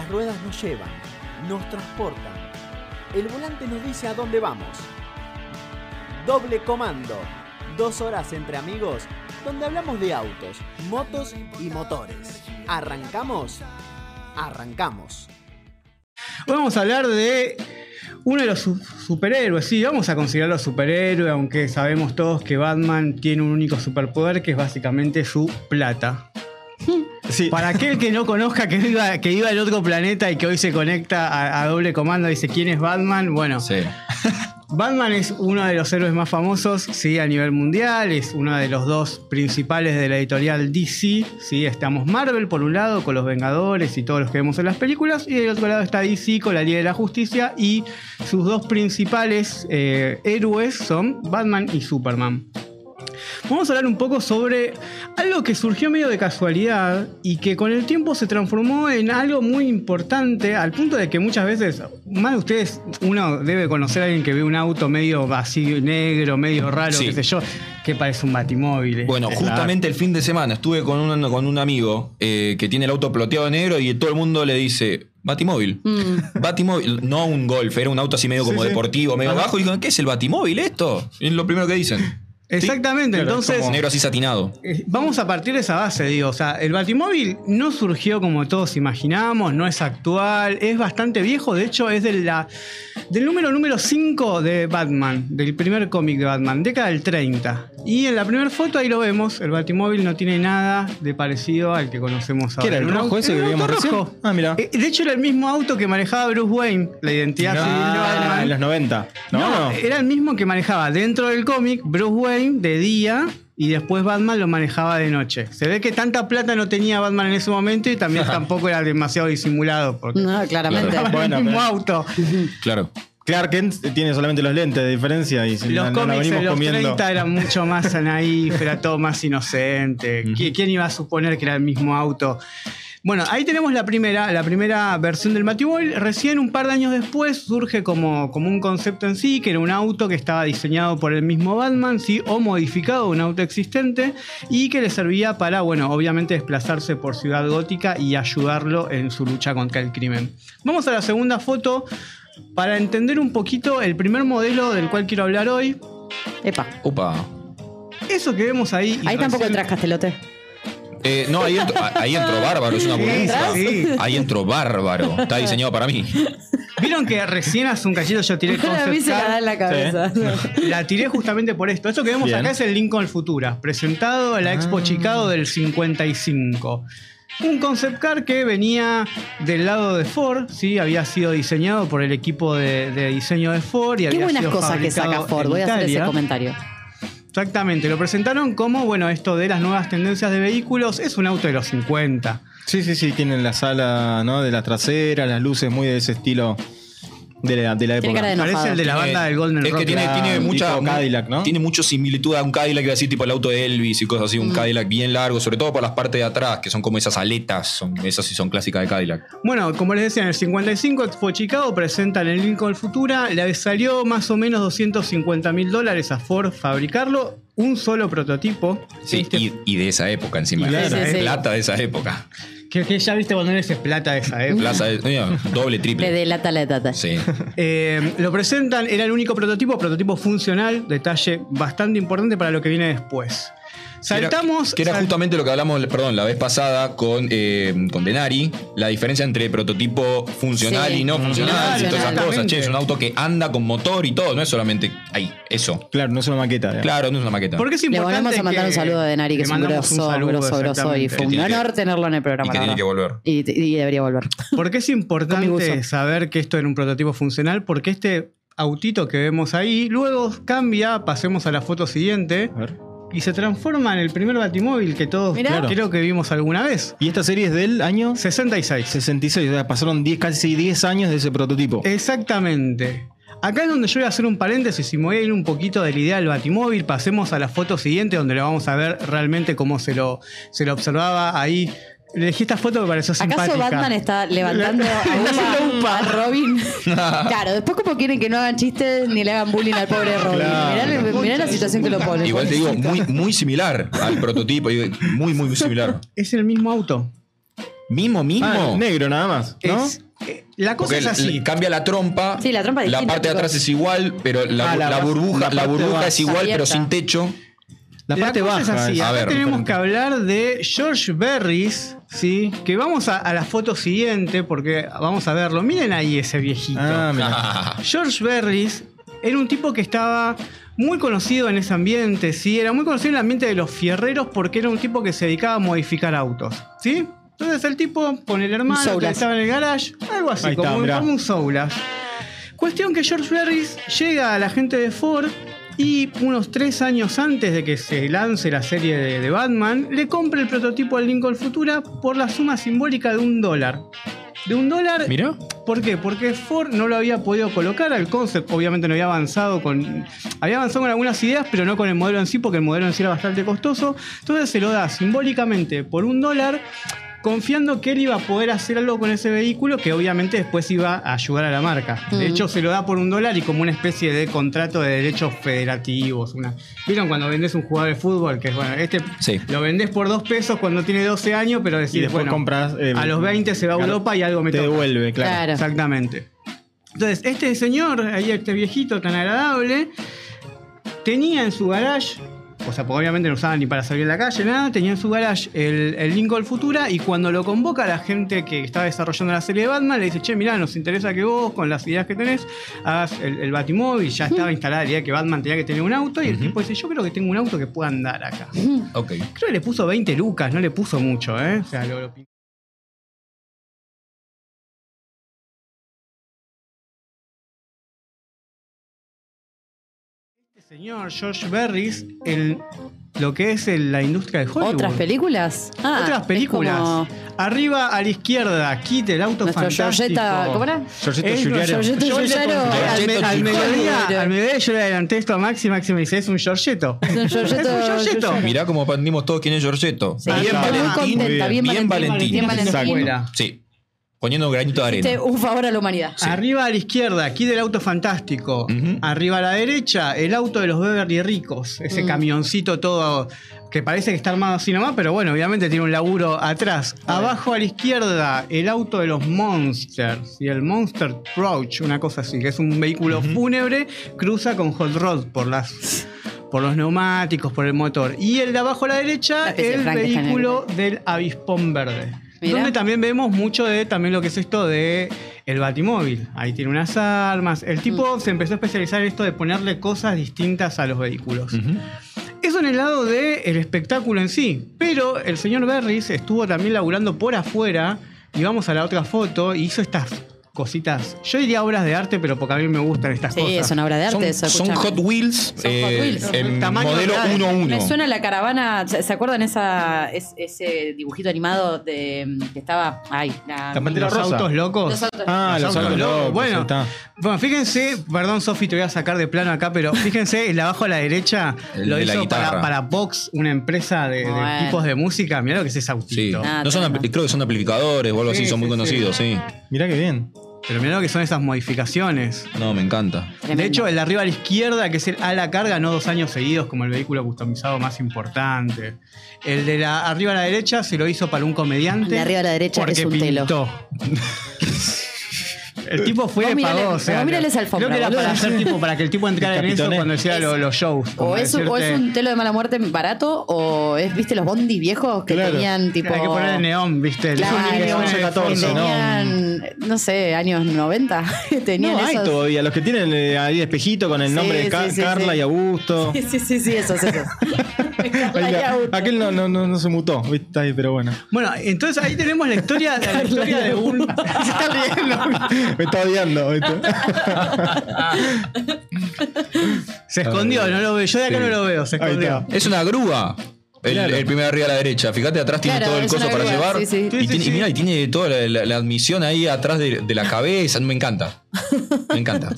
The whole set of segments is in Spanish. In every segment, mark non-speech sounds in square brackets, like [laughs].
Las ruedas nos llevan, nos transportan. El volante nos dice a dónde vamos. Doble comando. Dos horas entre amigos donde hablamos de autos, motos y motores. ¿Arrancamos? Arrancamos. Hoy vamos a hablar de uno de los su- superhéroes, sí, vamos a considerarlo superhéroe, aunque sabemos todos que Batman tiene un único superpoder que es básicamente su plata. Sí. Para aquel que no conozca que iba, que iba al otro planeta y que hoy se conecta a, a doble comando y dice quién es Batman, bueno, Sí. [laughs] Batman es uno de los héroes más famosos, sí, a nivel mundial, es uno de los dos principales de la editorial DC, sí, estamos Marvel por un lado con los Vengadores y todos los que vemos en las películas, y del otro lado está DC con la Liga de la Justicia y sus dos principales eh, héroes son Batman y Superman. Vamos a hablar un poco sobre algo que surgió medio de casualidad y que con el tiempo se transformó en algo muy importante al punto de que muchas veces, más de ustedes, uno debe conocer a alguien que ve un auto medio así negro, medio raro, Sí. qué sé yo, que parece un batimóvil. Bueno, justamente el fin de semana estuve con un, con un amigo eh, que tiene el auto ploteado de negro y todo el mundo le dice, Batimóvil. Batimóvil, no un golf, era un auto así medio como sí. deportivo, medio bajo. Y digo, ¿qué es el Batimóvil esto? Es lo primero que dicen. Exactamente, Claro, entonces... Negro así satinado. Eh, Vamos a partir de esa base, digo. O sea, el Batimóvil no surgió como todos imaginamos, no es actual, es bastante viejo. De hecho, es de la, del número número 5 de Batman, del primer cómic de Batman, década del 30. Y en la primera foto ahí lo vemos, el Batimóvil no tiene nada de parecido al que conocemos ahora. ¿Qué era, el rojo ese que recién? Ah, mira. Eh, De hecho, era el mismo auto que manejaba Bruce Wayne, la identidad civil de Ah, Batman. en los 90. No, No, no. era el mismo que manejaba dentro del cómic Bruce Wayne de día y después Batman lo manejaba de noche. Se ve que tanta plata no tenía Batman en ese momento y también [laughs] tampoco era demasiado disimulado porque No, claramente. Bueno, el mismo pero- auto. Claro. Clark Kent tiene solamente los lentes de diferencia y si Los no, no cómics venimos de los comiendo. 30 eran mucho más [laughs] naif, era todo más inocente. ¿Qui- ¿Quién iba a suponer que era el mismo auto? Bueno, ahí tenemos la primera, la primera versión del Batimóvil. Recién un par de años después surge como, como un concepto en sí, que era un auto que estaba diseñado por el mismo Batman, ¿sí? o modificado, un auto existente, y que le servía para, bueno, obviamente desplazarse por Ciudad Gótica y ayudarlo en su lucha contra el crimen. Vamos a la segunda foto para entender un poquito el primer modelo del cual quiero hablar hoy. Epa. Upa. Eso que vemos ahí. Ahí tampoco recién- entras, Castelote. Eh, no, ahí entro, ahí entro bárbaro, es una Sí, burbuja. sí. Ahí entro bárbaro. Está diseñado para mí. Vieron que recién hace un cachito yo tiré el [laughs] A mí concept se me da en la cabeza. La tiré justamente por esto. Esto que vemos Bien. acá es el Lincoln Futura, presentado en la Expo Ah. Chicago del 55. Un concept car que venía del lado de Ford, ¿sí? había sido diseñado por el equipo de, de diseño de Ford y Qué había buenas sido cosas que saca fabricado Ford. Voy a hacer ese comentario. Exactamente, lo presentaron como, bueno, esto de las nuevas tendencias de vehículos, es un auto de los 50. Sí, sí, sí, tienen la sala ¿no? de la trasera, las luces muy de ese estilo de la, de la Tiene época. cara de Parece el de la Tiene- banda del Golden es Rock. que tiene, Claro, tiene mucha tipo Cadillac, ¿no? Tiene mucha similitud a un Cadillac, iba a decir, tipo el auto de Elvis y cosas así, Mm. un Cadillac bien largo, sobre todo por las partes de atrás, que son como esas aletas, son, esas sí son clásicas de Cadillac. Bueno, como les decía, en el 55 Expo Chicago presentan el Lincoln Futura. Le salió más o menos 250 mil dólares a Ford fabricarlo. Un solo prototipo. Sí, Este- y, y de esa época encima. Claro. Sí, sí, sí. Plata de esa época. Que, que ya viste cuando eres plata de esa época. Plaza de- mira, doble, Le triple. delata la tata. Sí. Eh, lo presentan, era el único prototipo, prototipo funcional, detalle bastante importante para lo que viene después. Saltamos. Que era, que era sal- justamente lo que hablamos, perdón, la vez pasada con, eh, con Denari, la diferencia entre prototipo funcional Sí. y no funcional Claro, y todas esas cosas. exactamente. Che, es un auto que anda con motor y todo, no es solamente ahí, eso. Claro, no es una maqueta. Claro, no es una maqueta. ¿Por qué es Le importante volvemos a mandar un saludo a Denari, que le es un grosso, saludo, grosso, grosso. Y fue un honor tenerlo en el programa. y que tiene que volver. Y, y debería volver. ¿Por qué es importante saber que esto era un prototipo funcional? Porque este autito que vemos ahí, luego cambia, pasemos a la foto siguiente, A ver. Y se transforma en el primer batimóvil que todos Mirá. creo que vimos alguna vez. Y esta serie es del año 66. 66, o sea, pasaron 10, casi 10 años de ese prototipo. Exactamente. Acá es donde yo voy a hacer un paréntesis y me voy a ir un poquito de la idea del batimóvil. Pasemos a la foto siguiente donde le vamos a ver realmente cómo se lo, se lo observaba ahí. Elegí esta foto que pareció simpática. ¿Acaso Batman está [laughs] levantando a Upa, a Robin? [laughs] claro, después como quieren que no hagan chistes ni le hagan bullying al pobre Robin. Claro. Mirá, mirá la situación que lo pone. Igual te digo, muy, muy similar al prototipo, digo, muy, muy similar. Es el mismo auto. Mismo, mismo. Ah, negro nada más, ¿no? Es- eh, la cosa Porque es así. le- cambia la trompa. Sí, la trompa es La distinta, parte de atrás es igual, pero la, Ah, la la burbuja, la la burbuja es igual, pero sin techo. La parte cosa baja. es así. es- A Acá ver, tenemos diferente. que hablar de George Berris, ¿sí? Que vamos a, a la foto siguiente porque vamos a verlo. Miren ahí ese viejito. Ah, mira. [laughs] George Berris era un tipo que estaba muy conocido en ese ambiente, ¿sí? Era muy conocido en el ambiente de los fierreros porque era un tipo que se dedicaba a modificar autos, ¿sí? Entonces el tipo con el hermano que estaba en el garage, algo así, está, como, un- mirá. como un Soulas. Cuestión que George Berris llega a la gente de Ford y unos tres años antes de que se lance la serie de, de Batman, le compra el prototipo al Lincoln Futura por la suma simbólica de un dólar. De un dólar Mira. ¿Por qué? Porque Ford no lo había podido colocar al concept, obviamente no había avanzado con. Había avanzado con algunas ideas, pero no con el modelo en sí, porque el modelo en sí era bastante costoso. Entonces se lo da simbólicamente por un dólar, confiando que él iba a poder hacer algo con ese vehículo que obviamente después iba a ayudar a la marca. De Mm. hecho, se lo da por un dólar y como una especie de contrato de derechos federativos. Una... ¿Vieron cuando vendés un jugador de fútbol? Que bueno, este Sí. lo vendés por dos pesos cuando tiene 12 años, pero decís, Y después bueno, compras, eh, a los 20 se va a claro, Europa y algo me Te toca. devuelve, claro. Claro. Exactamente. Entonces, este señor, ahí este viejito tan agradable, tenía en su garage, o sea, porque obviamente no usaba ni para salir a la calle, nada, tenía en su garage el, el Lincoln Futura y cuando lo convoca la gente que estaba desarrollando la serie de Batman, le dice, che, mirá, nos interesa que vos, con las ideas que tenés, hagas el, el Batimóvil, ya estaba instalada la idea de que Batman tenía que tener un auto y el tipo dice, yo creo que tengo un auto que pueda andar acá. Ok. Creo que le puso 20 lucas, no le puso mucho, ¿eh? O sea, lo, lo señor George Berris, el, lo que es el- la industria de Hollywood. ¿Otras películas? Ah, Otras películas. como Arriba a la izquierda, Kit, el auto Nuestro fantástico. ¿cómo era? Giorgetto conté al, mediodía, al mediodía yo le adelanté esto a Maxi, Maxi me dice, es un Giorgetto. Es un. [laughs] Giuliano. Mirá cómo aprendimos todos quién es Giorgetto. Sí, bien estoy muy Valentín. bien, bien Valentín. Valentín. Bien Valentín. Sí. Poniendo un granito de arena. un favor a la humanidad. Arriba a la izquierda, aquí del auto fantástico. Arriba a la derecha, el auto de los Beverly ricos. Ese Mm. camioncito todo que parece que está armado así nomás, pero bueno, obviamente tiene un laburo atrás. Abajo a la izquierda, el auto de los Monsters. Y el Monster Approach, una cosa así, que es un vehículo fúnebre, cruza con hot rod por las. Por los neumáticos, por el motor. Y el de abajo a la derecha, el vehículo del avispón verde. Mirá. Donde también vemos mucho de también lo que es esto de el batimóvil. Ahí tiene unas armas. El tipo Mm. se empezó a especializar en esto de ponerle cosas distintas a los vehículos. Eso en el lado del espectáculo en sí. Pero el señor Berris estuvo también laburando por afuera. Y vamos a la otra foto. Y hizo estas cositas. Yo diría obras de arte, pero porque a mí me gustan estas Sí, cosas. es una obra de arte Son, eso, son escuchame. Hot Wheels, Son eh, Hot Wheels. en Tamaño modelo real. 1-1. Me suena la caravana. ¿Se acuerdan esa, es- ese dibujito animado de que estaba. Ay, la. Los Rosa. autos locos. Los autos. Ah, los autos locos. Bueno, está. Bueno, fíjense, perdón Sofi, te voy a sacar de plano acá, pero fíjense, el de abajo a la derecha El lo de hizo para, para Vox, una empresa de, de Bueno. tipos de música. Mirá lo que es ese Sí. autito. Ah, No son, creo que son amplificadores o algo así, Sí, son muy sí, conocidos, sí. Mirá qué bien. Pero mirá lo que son esas modificaciones. No, me encanta. Tremendo. De hecho, el de arriba a la izquierda, que es el a la carga, no dos años seguidos como el vehículo customizado más importante. El de la arriba a la derecha se lo hizo para un comediante. El de arriba a la derecha porque es un telo. [laughs] El tipo fue y pagó. O sea, mirale esa creo alfombra, que era boludo. para, hacer, tipo, para que el tipo [laughs] entrara en eso Capitoné. cuando hacía Es- lo- los shows. O es, un, o es decirte, un telo de mala muerte barato, o es, viste, los bondis viejos que Claro. tenían tipo. Hay que poner el neón, ¿viste? Claro, neón el 11, 14, fondo. ¿no? tenían, no sé, años 90. [laughs] tenían No, hay esos. todavía. Los que tienen eh, ahí espejito con el Sí, nombre de sí, Ca- sí, Carla sí. y Augusto. [laughs] Sí, sí, sí, sí, esos, esos. Augusto. aquel no, no, no, no se mutó, ¿viste? Ahí, pero bueno. Bueno, entonces ahí tenemos la historia, la historia de un. Se está riendo. Me está odiando. ¿viste? Se escondió, no lo veo. Yo de acá Sí. no lo veo, se escondió. Es una grúa. El, Claro. el primer arriba a la derecha. Fíjate, atrás tiene Claro, todo el coso para grúa, llevar. sí, sí. Sí, Y, sí, tiene, y sí. mira, y tiene toda la, la- la admisión ahí atrás de, de la cabeza. Me encanta. Me encanta.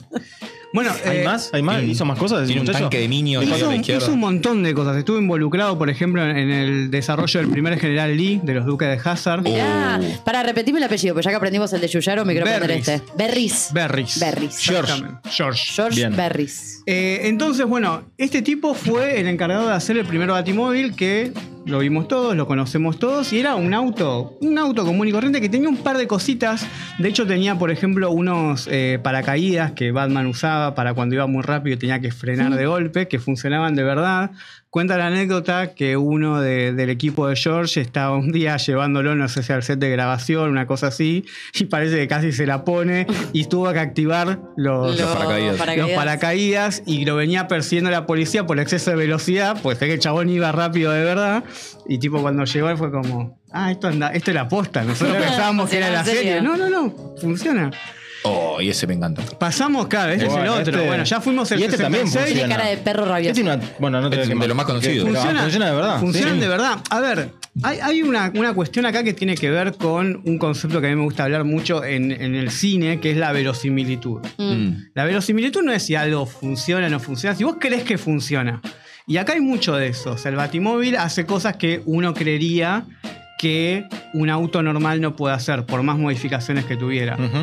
Bueno, ¿Hay eh, más? ¿Hay más? ¿Hizo más cosas? Tiene un muchacho? tanque de a Hizo, izquierda. hizo un montón de cosas. Estuvo involucrado, por ejemplo, en el desarrollo del primer general Lee de los Duques de Hazard. Mirá, Oh. para repetirme el apellido, pues ya que aprendimos el de Yuyaro, me quiero aprender este. Berris. Berris. Berris. George. George. George Bien. Berris. Eh, entonces, bueno, este tipo fue el encargado de hacer el primer batimóvil que lo vimos todos, lo conocemos todos, y era un auto, un auto común y corriente que tenía un par de cositas. De hecho, tenía, por ejemplo, unos eh, paracaídas que Batman usaba para cuando iba muy rápido y tenía que frenar de golpe, que funcionaban de verdad. Cuenta la anécdota que uno de- del equipo de George estaba un día llevándolo, no sé si al set de grabación, una cosa así, y parece que casi se la pone y tuvo que activar los, Los paracaídas. los paracaídas y lo venía persiguiendo la policía por exceso de velocidad, pues sé que el chabón iba rápido de verdad. Y tipo cuando llegó fue como, ah, esto anda, esto es la posta. Nosotros [laughs] pensábamos que era la serie. No, no, no, funciona. Oh, y ese me encanta. Pasamos, claro, este es el Bueno, otro. este- Bueno, ya fuimos el y este también 66. Tiene cara de perro rabioso. Este tiene una- bueno, no te Es voy a de los más conocidos. Que- Funciona, funciona de verdad. Funcionan sí. de verdad. A ver, hay, hay una, una cuestión acá que tiene que ver con un concepto que a mí me gusta hablar mucho en, en el cine, que es la verosimilitud. Mm. La verosimilitud no es si algo funciona o no funciona, si vos crees que funciona. Y acá hay mucho de eso. O sea, el batimóvil hace cosas que uno creería que un auto normal no puede hacer, por más modificaciones que tuviera. Ujú.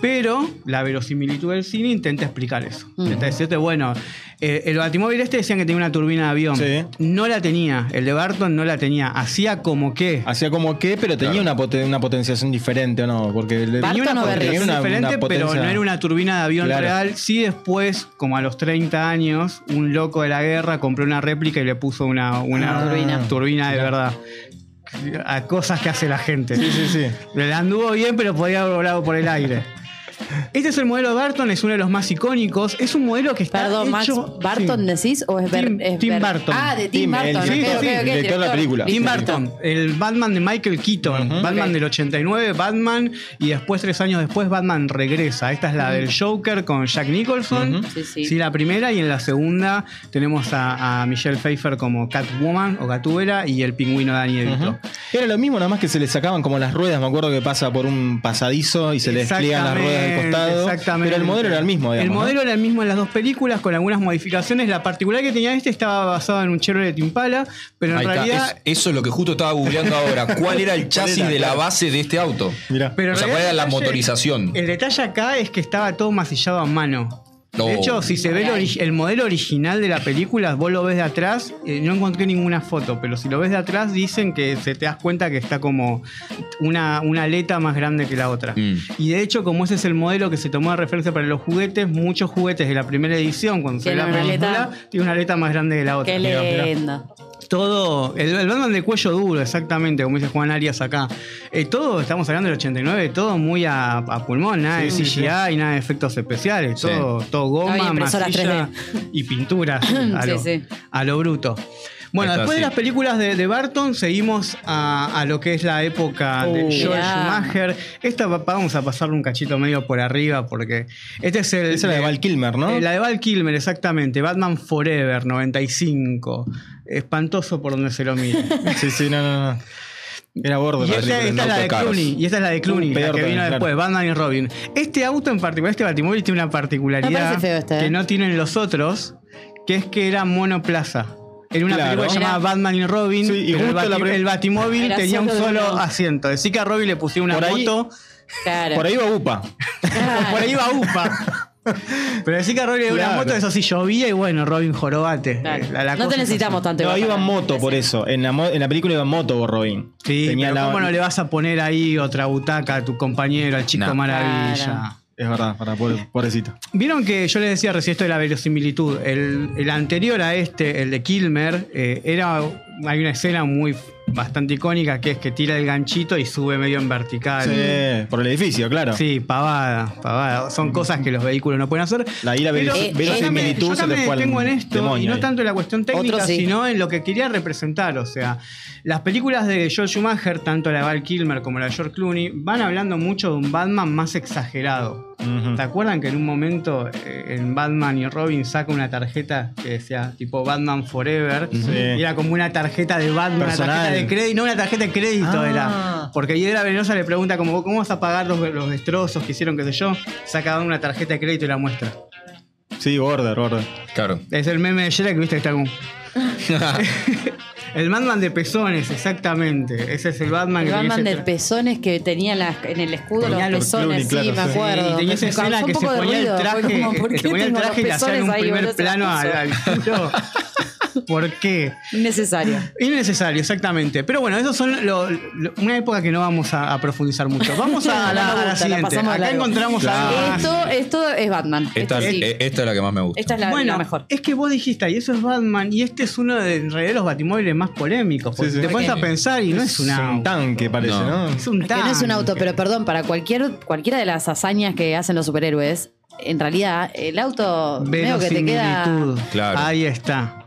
Pero la verosimilitud del cine intenta explicar eso. Intenta decirte, bueno, eh, el batimóvil este decían que tenía una turbina de avión. Sí. No la tenía. El de Barton no la tenía. Hacía como que. Hacía como que, pero tenía una, poten- una potenciación diferente, ¿o no? Porque le- Barton Tenía una o Berry. potencia Tenía una- diferente, una pero no era una turbina de avión Claro. real. Sí, después, como a los 30 años, un loco de la guerra compró una réplica y le puso una, una Ah. Turbina. turbina de verdad. A cosas que hace la gente. Sí, sí, sí. Le anduvo bien, pero podía haber volado por el aire. Este es el modelo de Barton, es uno de los más icónicos. Es un modelo que está Perdón, Max, hecho... ¿Barton Sí. decís o es, Ber- Tim- es Tim Ber- Burton. Ah, de Tim, Tim, el Burton. director- sí, de la película. Tim Sí, Burton, el Batman de Michael Keaton, Batman Ok. del 89, Batman, y después, tres años después, Batman regresa. Esta es la del Joker con Jack Nicholson. Ujú. Sí, sí. la primera, y en la segunda tenemos a, a Michelle Pfeiffer como Catwoman o Gatúbela y el pingüino Danny DeVito. Ujú. Era lo mismo, nada más que se le sacaban como las ruedas. Me acuerdo que pasa por un pasadizo y se le despliegan las ruedas costado. Exactamente. Pero el modelo era el mismo, digamos. El ¿no? modelo era el mismo en las dos películas, con algunas modificaciones. La particularidad que tenía este estaba basado en un Chevrolet Impala, pero en Ahí está. realidad. Es- eso es lo que justo estaba googleando ahora. [laughs] ¿Cuál era el chasis era? de la base de este auto? Mirá. pero o sea, ¿cuál era la detalle- motorización? El detalle acá es que estaba todo masillado a mano. No. De hecho, si se ve el, modelo original de la película, vos lo ves de atrás, eh, no encontré ninguna foto, pero si lo ves de atrás dicen que se te das cuenta que está como una, una aleta más grande que la otra. Mm. Y de hecho, como ese es el modelo que se tomó de referencia para los juguetes, muchos juguetes de la primera edición, cuando se ve la película, aleta. tiene una aleta más grande que la otra. Qué lindo. Todo, el, el Batman de cuello duro, exactamente, como dice Juan Arias acá. Eh, todo, estamos hablando del 89, todo muy a, a pulmón, nada de Sí, sí, CGI, nada de efectos especiales, Sí. todo, todo No, y goma, impresoras masilla 3D. y pintura [laughs] a, Sí, lo, sí. a lo bruto. Bueno, está, después de las películas de, de Barton, seguimos a, a lo que es la época de. Joel Mirá. Schumacher. Esta va- vamos a pasarle un cachito medio por arriba porque este es el... Esa era de Val Kilmer, ¿no? Eh, la de Val Kilmer, exactamente. Batman Forever, 95. Espantoso por donde se lo mire. [laughs] Sí, sí, no, no, no. Era gordo. Y la esta, esta es la de. Clooney. Y esta es la de Clooney, Uh, la peor que vino todavía, después, claro. Batman y Robin. Este auto en particular, este Batimóvil, tiene una particularidad feo este, ¿eh? que no tienen los otros, que es que era monoplaza. Era una Claro. película llamada. Batman y Robin. Sí, y pero el, justo la el Batimóvil Era tenía un solo asiento. Decía que a Robin le pusieron una Por ahí- moto. Claro. Por ahí va UPA. Por ahí va UPA. Pero decía que a Robin le dio una Claro. moto, eso sí llovía y bueno, Robin jorobate. Claro. Eh, la- la no te es necesitamos así. tanto. No, iba en moto por eso. En la, en la película iba en moto por Robin. Sí, Tenía pero la- ¿cómo no le vas a poner ahí otra butaca a tu compañero, al chico No. maravilla? Claro. Es verdad, para, pobre- pobrecito. Vieron que yo les decía recién esto de la verosimilitud. El, el anterior a este, el de Kilmer, eh, era. Hay una escena muy bastante icónica que es que tira el ganchito y sube medio en vertical. Sí, por el edificio, claro. Sí, pavada, pavada. Son cosas que los vehículos no pueden hacer. La ira Eh, verosimilitud yo se al detengo en esto, demonio y no ahí. tanto en la cuestión técnica, sí. sino en lo que quería representar. O sea, las películas de Joel Schumacher, tanto la de Val Kilmer como la de George Clooney, van hablando mucho de un Batman más exagerado. ¿Te acuerdan que en un momento eh, en Batman y Robin saca una tarjeta que decía tipo Batman Forever? Sí. Y era como una tarjeta de Batman, Personal. De crédito, no una tarjeta de crédito Ah. era. Porque Hiedra Venenosa le pregunta como, ¿cómo vas a pagar los, los destrozos que hicieron, qué sé yo? Saca una tarjeta de crédito y la muestra. Sí, border, border. Claro. Es el meme de Shrek, viste que está como... [laughs] el Batman de pezones, exactamente. Ese es el Batman El que tenía Batman de pezones que tenía las- en el escudo Tenía los los pezones, Clooney, sí, claro, me sí. acuerdo. Y tenía esa escena que se ponía el ruido, traje, como, [laughs] ¿por que qué se ponía el tengo traje y le hacían un primer? Se plano la al, al culo. ¿Por qué? Innecesario. Innecesario, exactamente. Pero bueno, eso son lo- lo- una época que no vamos a, a profundizar mucho. Vamos a [laughs] la, No a la gusta, la siguiente. Acá largo. encontramos Claro. más. Esto, esto es Batman. Esta, Esto sí. eh, esta es la que más me gusta. Esta es la, bueno, la mejor. es que vos dijiste, y eso es Batman, y este es uno de, en realidad, los batimóviles más polémicos. Porque Sí, sí. te pones a pensar y no es, un una. tanque, parece, No. ¿no? Es un Que no es un tanque. auto, pero perdón, para cualquier, cualquiera de las hazañas que hacen los superhéroes, en realidad el auto medio que te queda. Claro. Ahí está.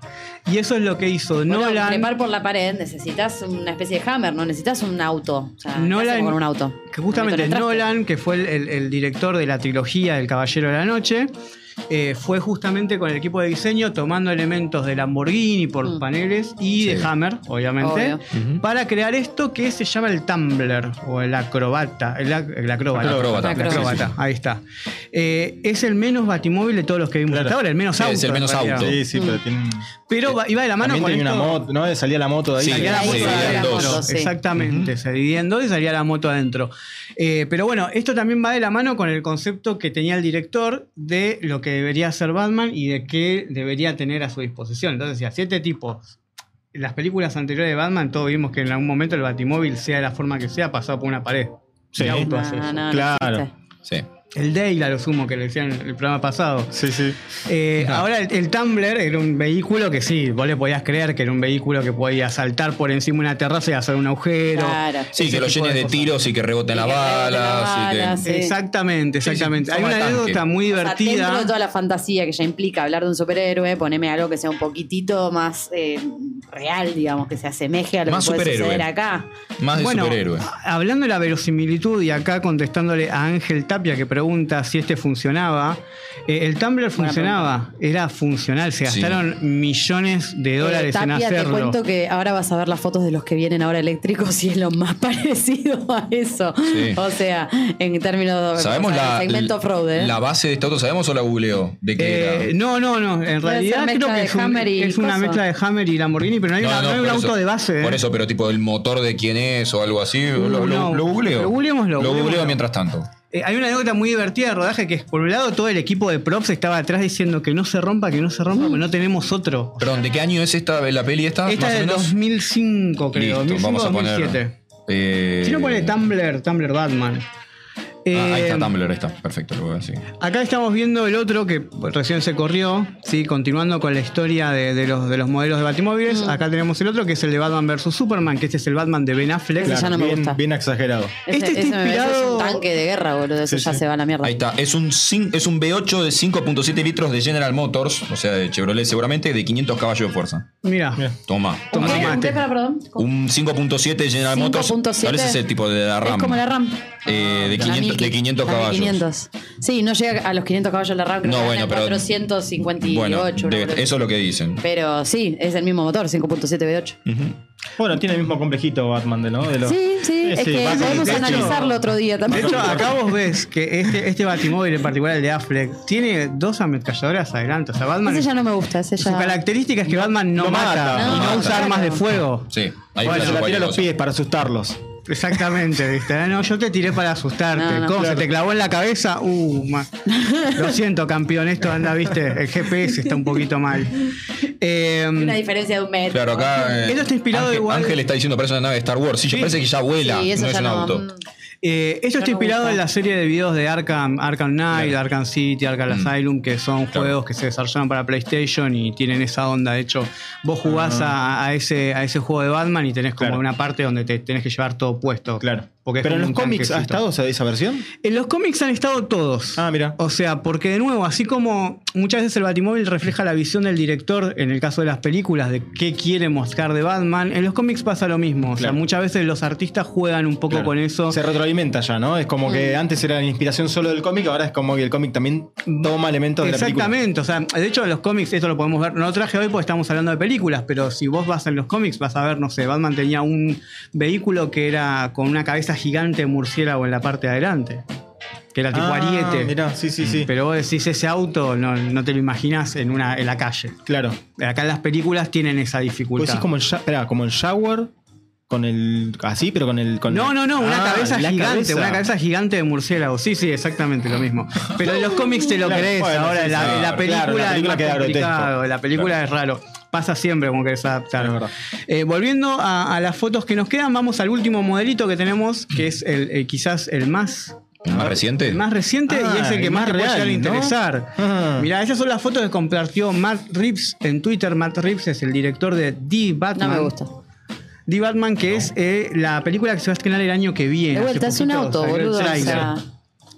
Y eso es lo que hizo Bueno, Nolan. trepar por la pared necesitas una especie de hammer, no necesitas un auto. O sea, ¿qué Nolan- con un auto. Que justamente el. Nolan, que fue el, el- el director de la trilogía del Caballero de la Noche, eh, fue justamente con el equipo de diseño tomando elementos de Lamborghini por los Mm. paneles y de. Hammer, obviamente, Obvio. para crear esto que se llama el Tumbler o el acrobata. El, ac- el acróbata. Acróbata. El acróbata, Sí, sí. ahí está. Eh, es el menos batimóvil de todos los que vimos Claro. hasta ahora, el menos Sí, auto. es el en menos realidad. auto. Sí, sí, pero tiene. Pero iba de la mano con tenía una esto- moto, ¿no? Salía la moto de ahí. Sí, Salía la moto se adentro. sí. Exactamente, se dividía en dos y salía la moto adentro. Eh, pero bueno, esto también va de la mano con el concepto que tenía el director de lo que debería ser Batman y de qué debería tener a su disposición. Entonces, si a siete tipos, en las películas anteriores de Batman, todos vimos que en algún momento el batimóvil, sea de la forma que sea, pasaba por una pared. Sí. El auto No, hace eso. no, no Claro. Sí. El Dale, a lo sumo, que le decían en el programa pasado. Sí, sí. Eh, Ahora el, el Tumbler era un vehículo que sí, vos le podías creer que era un vehículo que podía saltar por encima de una terraza y hacer un agujero. Claro. Sí, que lo tipo llenes de tiros y que reboten las balas. que-. Sí. Exactamente, Sí, sí, exactamente. Hay una anécdota muy O sea, dentro divertida. de toda la fantasía que ya implica hablar de un superhéroe, poneme algo que sea un poquitito más eh, real, digamos, que se asemeje a lo Más que puede suceder acá. Más de bueno, superhéroe. hablando de la verosimilitud y acá contestándole a Ángel Tapia que pregunta si este funcionaba, eh, el Tumblr funcionaba, era funcional, se Sí. gastaron millones de dólares Eh, en Tapia, te hacerlo. cuento que ahora vas a ver las fotos de los que vienen ahora eléctricos y es lo más [laughs] parecido a eso. Sí. O sea, en términos de ¿Sabemos o sea, la, segmento fraude. la base de este auto? ¿Sabemos o la googleo? ¿De qué Eh, era? no, no, no. En realidad creo que es, un- Hammer y es una mezcla de Hammer y Lamborghini, pero no hay, No, una- no, no hay un por auto eso- de base. Por ¿eh? eso, pero tipo el motor de quién es o algo así. lo, lo- no. lo googleo. Lo Lo googleo mientras tanto. Eh, hay una anécdota muy divertida de rodaje que es, por un lado, todo el equipo de props estaba atrás diciendo que no se rompa, que no se rompa, porque no tenemos otro. Perdón, ¿de qué año es esta la peli esta? Esta es o del menos. 2005, creo. Listo, 2005 vamos a poner. 2007. eh, Si no pone Tumblr, Tumblr Batman. Ah, ahí Eh, está Tumblr, ahí está. Perfecto, lo voy a decir. Acá estamos viendo el otro que recién se corrió, ¿sí? continuando con la historia de, de los, de los modelos de batimóviles. Mm. Acá tenemos el otro que es el de Batman vs Superman, que este es el Batman de Ben Affleck. Ese ya no me bien, gusta. bien exagerado. Ese, Este está ese me parece inspirado- un tanque de guerra, boludo. Eso Sí, ya sí. se va a la mierda. Ahí está. Es un, es un V8 de 5.7 litros de General Motors, o sea, de Chevrolet seguramente, de 500 caballos de fuerza. Mira. Toma. Toma ¿Un perdón. Un 5.7 de General Motors. 5.7. Tal vez es el tipo de la RAM. Es como la RAM. Eh, de, La 500, Milky, de 500 la caballos. 500. Sí, no llega a los 500 caballos la RAM, creo No, que bueno, pero- 458. Bueno, una de- cosa. eso es lo que dicen. Pero sí, es el mismo motor, 5.7 V8. Ujú. Bueno, tiene el mismo complejito Batman de, ¿no? De los- Sí, sí, es que podemos de hecho- analizarlo otro día De también. hecho, acá vos ves que este, este batimóvil en particular, el de Affleck, tiene dos ametralladoras adelante. O sea, Batman. ese ya no me gusta, ese Su ya. característica es que Batman no, no mata, mata. y no, No, usa armas de fuego. Sí, ahí Bueno, se la tira a los pies para asustarlos. Exactamente, ¿viste? Ah, No, yo te tiré para asustarte. No, no. ¿Cómo Claro. se te clavó en la cabeza? Uh, ma- Lo siento, campeón. Esto anda, ¿viste? El GPS está un poquito mal. Eh, Una diferencia de un metro. Claro, acá. eh, Esto está inspirado Ángel, igual- Ángel está diciendo parece una nave de Star Wars. Sí, yo Sí. parece que ya vuela. Sí, eso no es un no. auto. Eh, esto está inspirado en la serie de videos de Arkham, Arkham Knight, Claro. Arkham City, Arkham Mm. Asylum, que son Claro. juegos que se desarrollaron para PlayStation y tienen esa onda. De hecho, vos jugás a, a ese, a ese juego de Batman y tenés como Claro. una parte donde te tenés que llevar todo puesto. Claro. Porque Pero en los cómics ha estado esa, esa versión. En los cómics han estado todos. Ah, mira. O sea, porque de nuevo, así como muchas veces el Batimóvil refleja la visión del director, en el caso de las películas, de qué quiere mostrar de Batman, en los cómics pasa lo mismo. O sea, Claro. muchas veces los artistas juegan un poco Claro. con eso. Se retroalimenta ya, ¿no? Es como Mm. que antes era la inspiración solo del cómic, ahora es como que el cómic también toma elementos de la película. Exactamente, o sea, de hecho los cómics, esto lo podemos ver, no lo traje hoy porque estamos hablando de películas, pero si vos vas en los cómics vas a ver, no sé, Batman tenía un vehículo que era con una cabeza gigante de murciélago en la parte de adelante, que era tipo Ah, ariete. Mirá, sí, sí, sí. Pero vos decís ese auto, no, no te lo imaginas en, una, en la calle. Claro. Acá en las películas tienen esa Pues dificultad. es como el, espera, como el Shower con el. Así, pero con el. Con No, no, no, una Ah, cabeza gigante, cabeza. una cabeza gigante de murciélago. Sí, sí, exactamente lo mismo. Pero en los cómics te lo Claro, crees, bueno, ahora sí, en la, película, claro, la película es más queda complicado, grotesco. la película es raro. Pasa siempre como querés adaptar. Es verdad. Eh, volviendo a, a las fotos que nos quedan, vamos al último modelito que tenemos, que es el, el- quizás el más ¿Más reciente? el más reciente Ah, y es el que el más más te puede real, a ¿no? interesar. Ah. Mirá, esas son las fotos que compartió Matt Reeves en Twitter. Matt Reeves es el director de The No Batman. me gusta. The Batman, que es eh, la película que se va a estrenar el año que viene. De Hace vuelta, es un poquito auto, boludo. O tráiler. sea,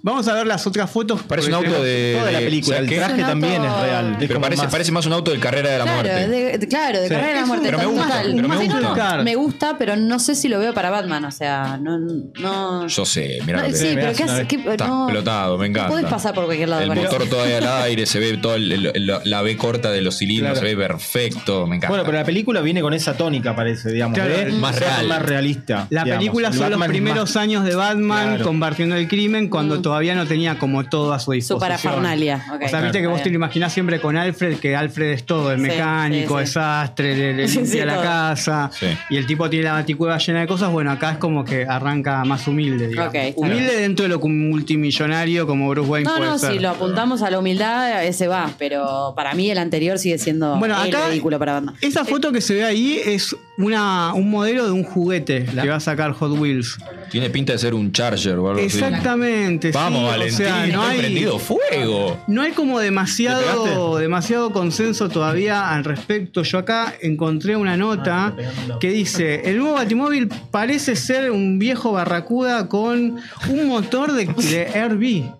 Vamos a ver las otras fotos. Parece un porque auto de. Toda la de- película, ¿sabes el qué? traje Es un también auto- es real. Es Pero como parece, más- parece más un auto de carrera de la Claro, muerte. de, de- claro, de Sí. carrera de la Es muerte. Pero me gusta, pero me gusta. no, Claro. Me gusta, pero no sé si lo veo para Batman. O sea, no. no Yo sé, mira. no, sí, pero ¿qué una hace? vez. ¿Qué- Está no, explotado, me encanta. Puedes pasar por cualquier lado El con motor eso. todavía al [laughs] aire, se ve toda el- el- la B corta de los cilindros, Claro. se ve perfecto, me encanta. Bueno, pero la película viene con esa tónica, parece, digamos. Claro, de más ser real. Más realista. La digamos. película El son los Batman es primeros años de Batman Claro. combatiendo el crimen cuando todavía no tenía como todo a su Su disposición. parafernalia. ok. O sea, viste que vos te lo imaginás siempre con Alfred, que Alfred es todo, el Sí, mecánico, sí, sí. es sastre, le, le [laughs] limpia sí, la todo. casa, Sí. y el tipo tiene la baticueva llena de cosas, bueno, acá es como que arranca más humilde, digamos. Humilde dentro de lo multimillonario como Bruce Wayne No, puede no, ser. si lo apuntamos a la humildad, ese va. Pero para mí el anterior sigue siendo Bueno, el acá- vehículo para Batman. Esa foto que se ve ahí es una, un modelo de un juguete que va a sacar Hot Wheels. Tiene pinta de ser un Charger o algo así. Exactamente. Vamos, sí, Valentín, o sea, no hay, prendido fuego. No hay como ¿Te demasiado, demasiado consenso todavía al respecto. Yo acá encontré una nota que dice, el nuevo Batimóvil parece ser un viejo barracuda con un motor de, de RV.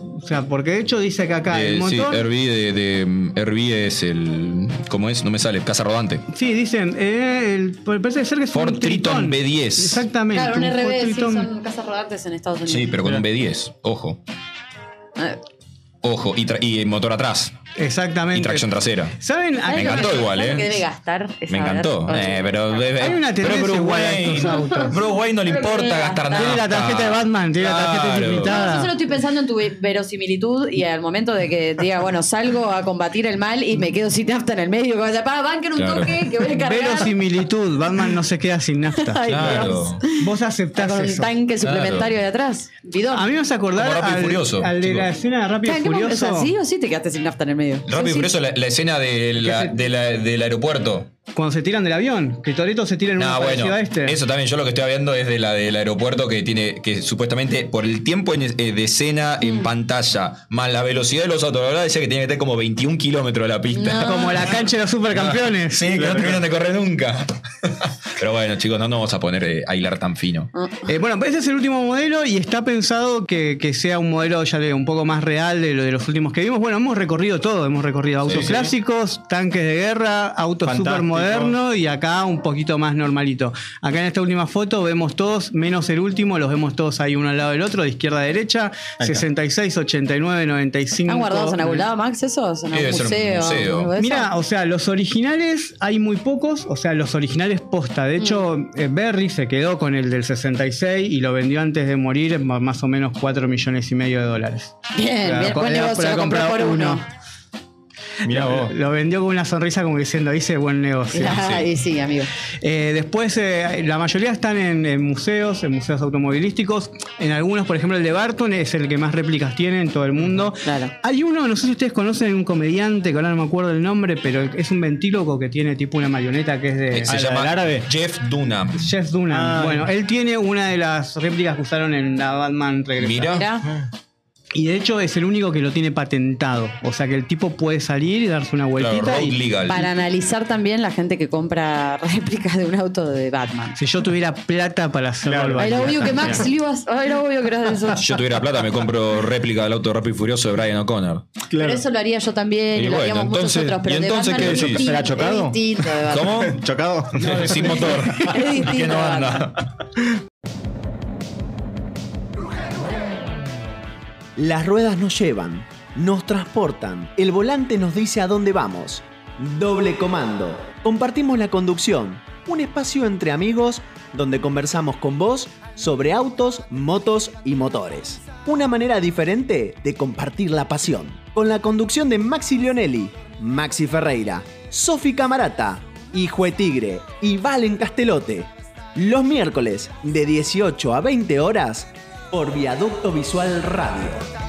O sea, porque de hecho dice que acá el De- sí, motor... Herbie de, de- Herbie es el. ¿Cómo es? No me sale. Casa rodante. Sí, dicen, eh, el- parece ser que es Ford un Triton Tritón. B10. Exactamente. Claro, un RB, sí, Triton. son casas rodantes en Estados Unidos. Sí, pero con un B10. Ojo. Eh, Ojo. Y, y motor atrás. Exactamente. Y tracción trasera. ¿Saben? ¿sabes Me encantó que- igual, ¿sabes ¿eh? que debe gastar? esa Me encantó. Versa? Eh, pero, Hay una pero tendencia Bruce igual a Wayne. estos autos. Bruce Wayne no le que importa gastar nada. Tiene la tarjeta de Batman, tiene la tarjeta Claro. ilimitada. Yo solo estoy pensando en tu ve- verosimilitud y al momento de que diga, bueno, salgo a combatir el mal y me quedo sin nafta en el medio, como se para, banquen un Claro. toque que voy a cargar. Verosimilitud, Batman no se queda sin nafta. Ay, Claro. Vos aceptás con un eso. tanque Claro. suplementario de atrás. Bidón. A mí me acordar Como Rápido y al, Furioso, al de la chicos. escena de Rápido y ¿Qué-. O sea, ¿sí o sí te quedaste sin nafta en el medio? Rápido y Furioso, la, la escena de la- Que se- de la- del aeropuerto. Cuando se tiran del avión, que Toreto se tira en bueno, parecida a este. eso también yo lo que estoy viendo es de la del aeropuerto que tiene que supuestamente por el tiempo en- eh, de escena Mm. en pantalla más la velocidad de los autos, la verdad decía que tiene que tener como 21 kilómetros la pista. No. Como la cancha de los supercampeones. Sí, que no terminan de correr nunca. Pero bueno, chicos, no nos vamos a poner eh, a hilar tan fino. Eh, bueno, ese es el último modelo y está pensado que, que sea un modelo, ya le un poco más real de lo de los últimos que vimos. Bueno, hemos recorrido todo, hemos recorrido autos Sí, sí. clásicos, tanques de guerra, autos súper modernos y acá un poquito más normalito. Acá en esta última foto vemos todos, menos el último, los vemos todos ahí uno al lado del otro, de izquierda a derecha, Ahí está. 66, 89, 95. ¿Están guardados en algún lado, Max, esos? ¿En Sí, algún museo? museo. Mira, o sea, los originales hay muy pocos, o sea, los originales posta. De hecho, Mm. eh, Berry se quedó con el del 66 y lo vendió antes de morir más o menos 4 millones y medio de dólares. Bien, bien, buen negocio, lo compró por uno. uno. Mirá vos. Lo vendió con una sonrisa como diciendo, hice buen negocio. [laughs] Ay, sí, amigo. Eh, después, eh, la mayoría están en, en museos, en museos automovilísticos. En algunos, por ejemplo, el de Barton es el que más réplicas tiene en todo el mundo. Claro. Hay uno, no sé si ustedes conocen un comediante, que ahora no me acuerdo el nombre, pero es un ventíloco que tiene tipo una marioneta que es de... Eh, Se ¿la llama árabe? Jeff Dunham. Jeff Dunham. Ah. bueno, él tiene una de las réplicas que usaron en la Batman Regresa. Mira. Mira. Y de hecho es el único que lo tiene patentado. O sea que el tipo puede salir y darse una Claro, vueltita. road y legal. Para analizar también la gente que compra [laughs] réplicas de un auto de Batman. si yo tuviera plata para hacerlo Claro. Era obvio que Max lo ibas. Era obvio que eras de eso. Si yo tuviera plata, me compro réplica del auto Rápido y Furioso de Brian O'Connor. Pero eso lo haría yo también y, Y lo bueno, haríamos entonces- muchos otros. Pero ¿y de entonces qué es decís? distinto, ¿Será chocado? Es de. ¿Cómo? [laughs] ¿Chocado? Sin motor. [laughs] Es distinto que no de anda. Las ruedas nos llevan, nos transportan, el volante nos dice a dónde vamos. Doble comando. Compartimos la conducción, un espacio entre amigos donde conversamos con vos sobre autos, motos y motores. Una manera diferente de compartir la pasión. Con la conducción de Maxi Leonelli, Maxi Ferreira, Sofi Camarata, Hijo Tigre y Valen Castelote. Los miércoles de 18 a 20 horas por Viaducto Visual Radio.